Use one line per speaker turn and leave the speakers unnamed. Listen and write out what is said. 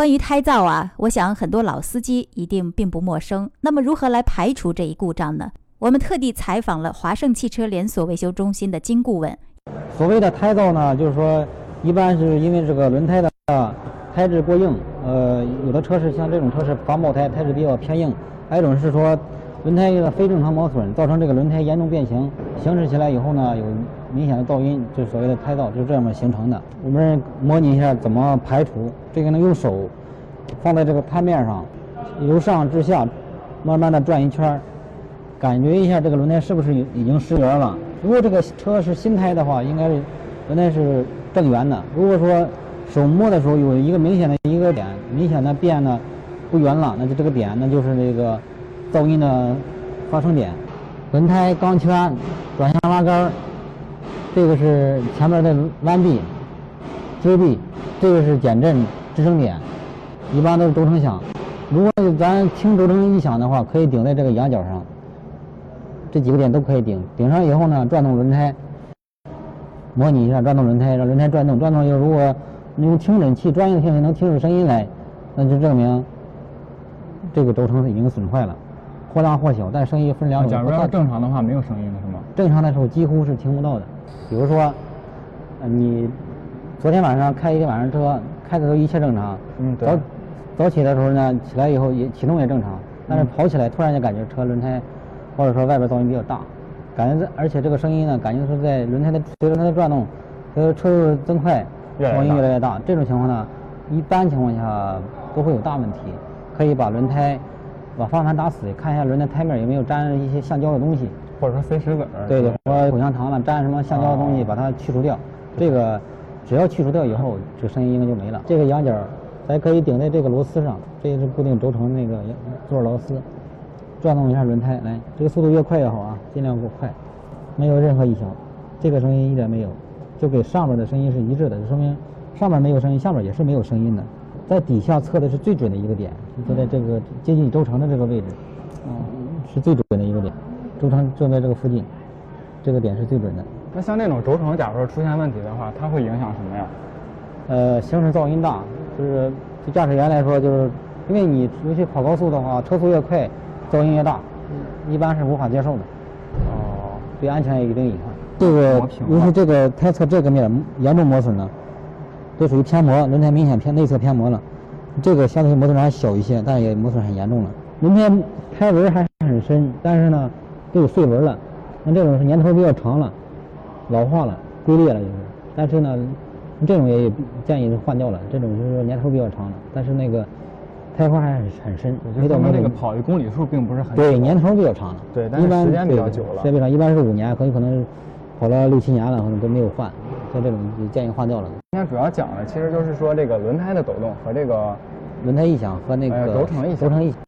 关于胎噪啊，我想很多老司机一定并不陌生。那么如何来排除这一故障呢？我们特地采访了华盛汽车连锁维修中心的金顾问。
所谓的胎噪呢，就是说一般是因为这个轮胎的胎质过硬，呃，有的车是像这种车是防爆胎，胎质比较偏硬；还有一种是说轮胎的非正常磨损，造成这个轮胎严重变形，行驶起来以后呢有明显的噪音，就所谓的胎噪，就是这样形成的。我们模拟一下怎么排除，这个呢用手放在这个胎面上，由上至下慢慢的转一圈。感觉一下这个轮胎是不是已已经失圆了？如果这个车是新胎的话，应该是轮胎是正圆的。如果说手摸的时候有一个明显的一个点，明显的变得不圆了，那就这个点那就是这个噪音的发生点。轮胎钢圈、转向拉杆，这个是前面的弯臂、支臂，这个是减震支撑点，一般都是轴承响。如果咱听轴承异响的话，可以顶在这个仰角上。这几个点都可以顶，顶上以后呢，转动轮胎，模拟一下转动轮胎，让轮胎转动，转动以后如果用听诊器，专业的听诊能听出声音来，那就证明这个轴承已经损坏了，或大或小，但声音分两种。
假如要正常的话，没有声音的是吗？
正常的时候几乎是听不到的。比如说，你昨天晚上开一天晚上车，开的时候一切正常，
嗯，
早早起的时候呢，起来以后也启动也正常，但是跑起来突然就感觉车轮胎。或者说外边噪音比较大，感觉这而且这个声音呢，感觉是在轮胎的随着它的转动，随着车速增快，噪音越来越大。这种情况呢，一般情况下都会有大问题，可以把轮胎把方向盘打死，看一下轮胎胎面有没有粘一些橡胶的东西，
或者说塞石子
儿。对对，说口香糖了，粘什么橡胶的东西，把它去除掉。这个只要去除掉以后，这个声音应该就没了。这个羊角还可以顶在这个螺丝上，这也是固定轴承那个座螺丝。转动一下轮胎，来，这个速度越快越好啊，尽量过快，没有任何异响，这个声音一点没有，就给上面的声音是一致的，就说明上面没有声音，下面也是没有声音的。在底下测的是最准的一个点，就在这个接近轴承的这个位置，嗯，是最准的一个点，轴承就在这个附近，这个点是最准的。
那像那种轴承，假如说出现问题的话，它会影响什么呀？
呃，行驶噪音大，就是对驾驶员来说，就是因为你尤其跑高速的话，车速越快。噪音越大，一般是无法接受的。
哦，
对安全有一定隐患。这个尤其这个胎侧这个面严重磨损了，都属于偏磨，轮胎明显偏内侧偏磨了。这个相对磨损还小一些，但也磨损很严重了。轮胎胎纹还很深，但是呢都有碎纹了。那这种是年头比较长了，老化了，龟裂了就是。但是呢，这种也建议换掉了。这种就是年头比较长了，但是那个。胎花还很很深，
没到那个跑一公里数并不是很
对，年头比较长了。
对，但是时间比较久了。
设备上一般是五年，很有可能跑了六七年了，可能都没有换，像这种建议换掉了。
今天主要讲的其实就是说这个轮胎的抖动和这个
轮胎异响和那个
轴承异响。
轴承异响。